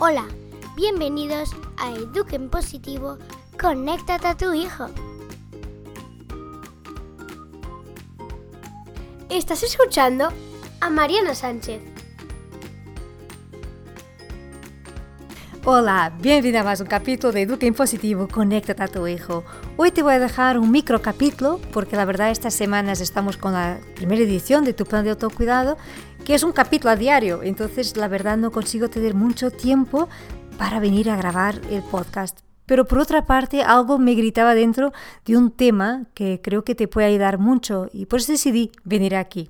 Hola, bienvenidos a Eduquen Positivo, conéctate a tu hijo. Estás escuchando a Mariana Sánchez. Hola, bienvenida a más un capítulo de Eduquen Positivo, conéctate a tu hijo. Hoy te voy a dejar un micro capítulo porque la verdad estas semanas estamos con la primera edición de tu plan de autocuidado es un capítulo a diario, entonces la verdad no consigo tener mucho tiempo para venir a grabar el podcast. Pero por otra parte, algo me gritaba dentro de un tema que creo que te puede ayudar mucho y por eso decidí venir aquí.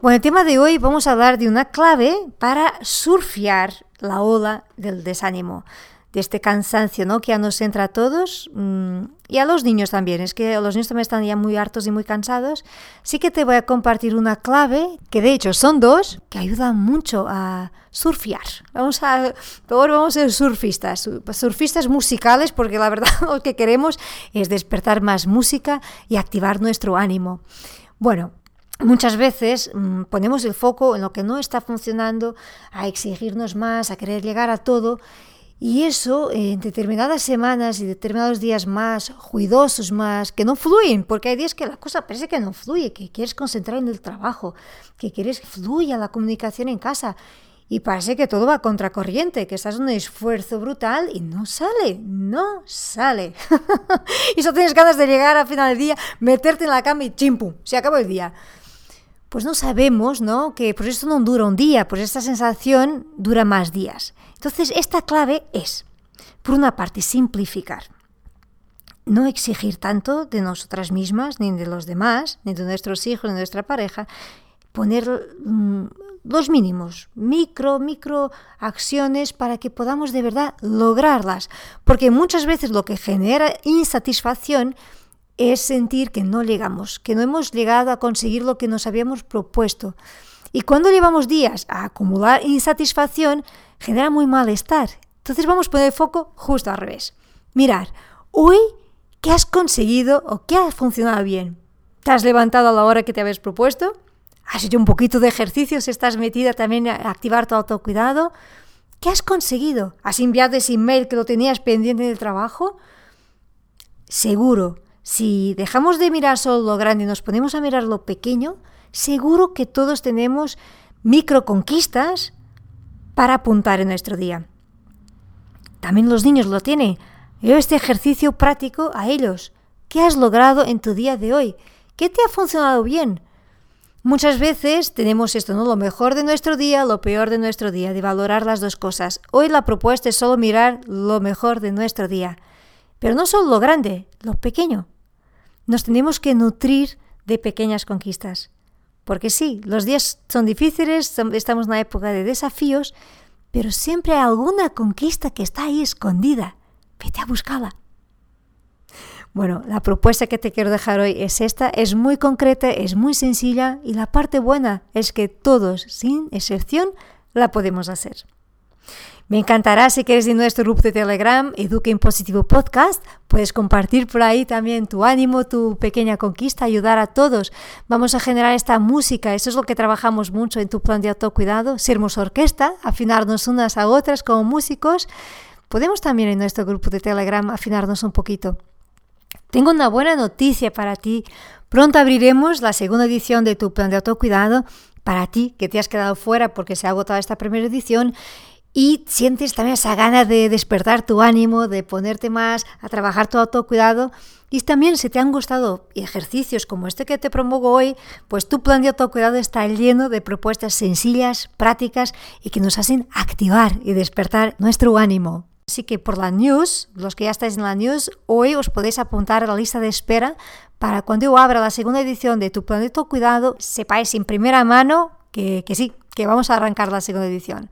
Bueno, el tema de hoy vamos a hablar de una clave para surfear la ola del desánimo de este cansancio ¿no? que ya nos entra a todos mmm, y a los niños también. Es que los niños también están ya muy hartos y muy cansados. Sí que te voy a compartir una clave, que de hecho son dos, que ayudan mucho a surfear. Vamos a, ahora vamos a ser surfistas, surfistas musicales, porque la verdad lo que queremos es despertar más música y activar nuestro ánimo. Bueno, Muchas veces mmm, ponemos el foco en lo que no está funcionando, a exigirnos más, a querer llegar a todo y eso en determinadas semanas y determinados días más ruidosos, más que no fluyen, porque hay días que la cosa parece que no fluye, que quieres concentrar en el trabajo, que quieres que fluya la comunicación en casa. Y parece que todo va contracorriente, que estás en un esfuerzo brutal y no sale, no sale. y solo tienes ganas de llegar al final del día, meterte en la cama y chimpum, se acabó el día. Pues no sabemos, ¿no? Que por eso no dura un día, pues esta sensación dura más días. Entonces, esta clave es, por una parte, simplificar. No exigir tanto de nosotras mismas, ni de los demás, ni de nuestros hijos, ni de nuestra pareja. Poner mmm, los mínimos, micro, micro acciones para que podamos de verdad lograrlas. Porque muchas veces lo que genera insatisfacción es sentir que no llegamos, que no hemos llegado a conseguir lo que nos habíamos propuesto. Y cuando llevamos días a acumular insatisfacción, genera muy malestar. Entonces vamos a poner el foco justo al revés. Mirar, hoy, ¿qué has conseguido o qué ha funcionado bien? ¿Te has levantado a la hora que te habías propuesto? ¿Has hecho un poquito de ejercicios? ¿Estás metida también a activar tu autocuidado? ¿Qué has conseguido? ¿Has enviado ese email que lo tenías pendiente del trabajo? Seguro si dejamos de mirar solo lo grande y nos ponemos a mirar lo pequeño, seguro que todos tenemos micro conquistas para apuntar en nuestro día. También los niños lo tienen. Yo este ejercicio práctico a ellos. ¿Qué has logrado en tu día de hoy? ¿Qué te ha funcionado bien? Muchas veces tenemos esto, ¿no? Lo mejor de nuestro día, lo peor de nuestro día, de valorar las dos cosas. Hoy la propuesta es solo mirar lo mejor de nuestro día. Pero no solo lo grande, lo pequeño. Nos tenemos que nutrir de pequeñas conquistas. Porque sí, los días son difíciles, estamos en una época de desafíos, pero siempre hay alguna conquista que está ahí escondida. Vete a buscarla. Bueno, la propuesta que te quiero dejar hoy es esta, es muy concreta, es muy sencilla y la parte buena es que todos, sin excepción, la podemos hacer. Me encantará si quieres de nuestro grupo de Telegram, Eduque en Positivo Podcast. Puedes compartir por ahí también tu ánimo, tu pequeña conquista, ayudar a todos. Vamos a generar esta música, eso es lo que trabajamos mucho en tu plan de autocuidado, sermos orquesta, afinarnos unas a otras como músicos. Podemos también en nuestro grupo de Telegram afinarnos un poquito. Tengo una buena noticia para ti. Pronto abriremos la segunda edición de tu plan de autocuidado para ti que te has quedado fuera porque se ha agotado esta primera edición y sientes también esa gana de despertar tu ánimo, de ponerte más a trabajar tu autocuidado. Y también si te han gustado ejercicios como este que te promuevo hoy, pues tu plan de autocuidado está lleno de propuestas sencillas, prácticas y que nos hacen activar y despertar nuestro ánimo. Así que por la news, los que ya estáis en la news, hoy os podéis apuntar a la lista de espera para cuando yo abra la segunda edición de tu plan de autocuidado, sepáis en primera mano que, que sí, que vamos a arrancar la segunda edición.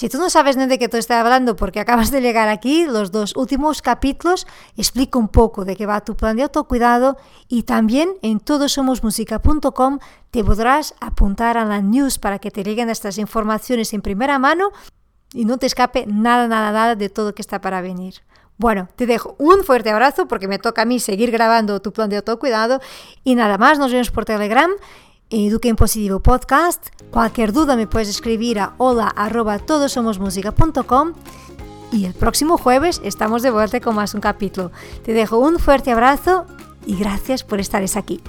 Si tú no sabes de qué te estoy hablando porque acabas de llegar aquí, los dos últimos capítulos explico un poco de qué va tu plan de autocuidado y también en todosomosmusica.com te podrás apuntar a la news para que te lleguen estas informaciones en primera mano y no te escape nada, nada, nada de todo que está para venir. Bueno, te dejo un fuerte abrazo porque me toca a mí seguir grabando tu plan de autocuidado y nada más, nos vemos por Telegram Educa en Positivo Podcast. Cualquier duda me puedes escribir a hola y el próximo jueves estamos de vuelta con más un capítulo. Te dejo un fuerte abrazo y gracias por estar aquí.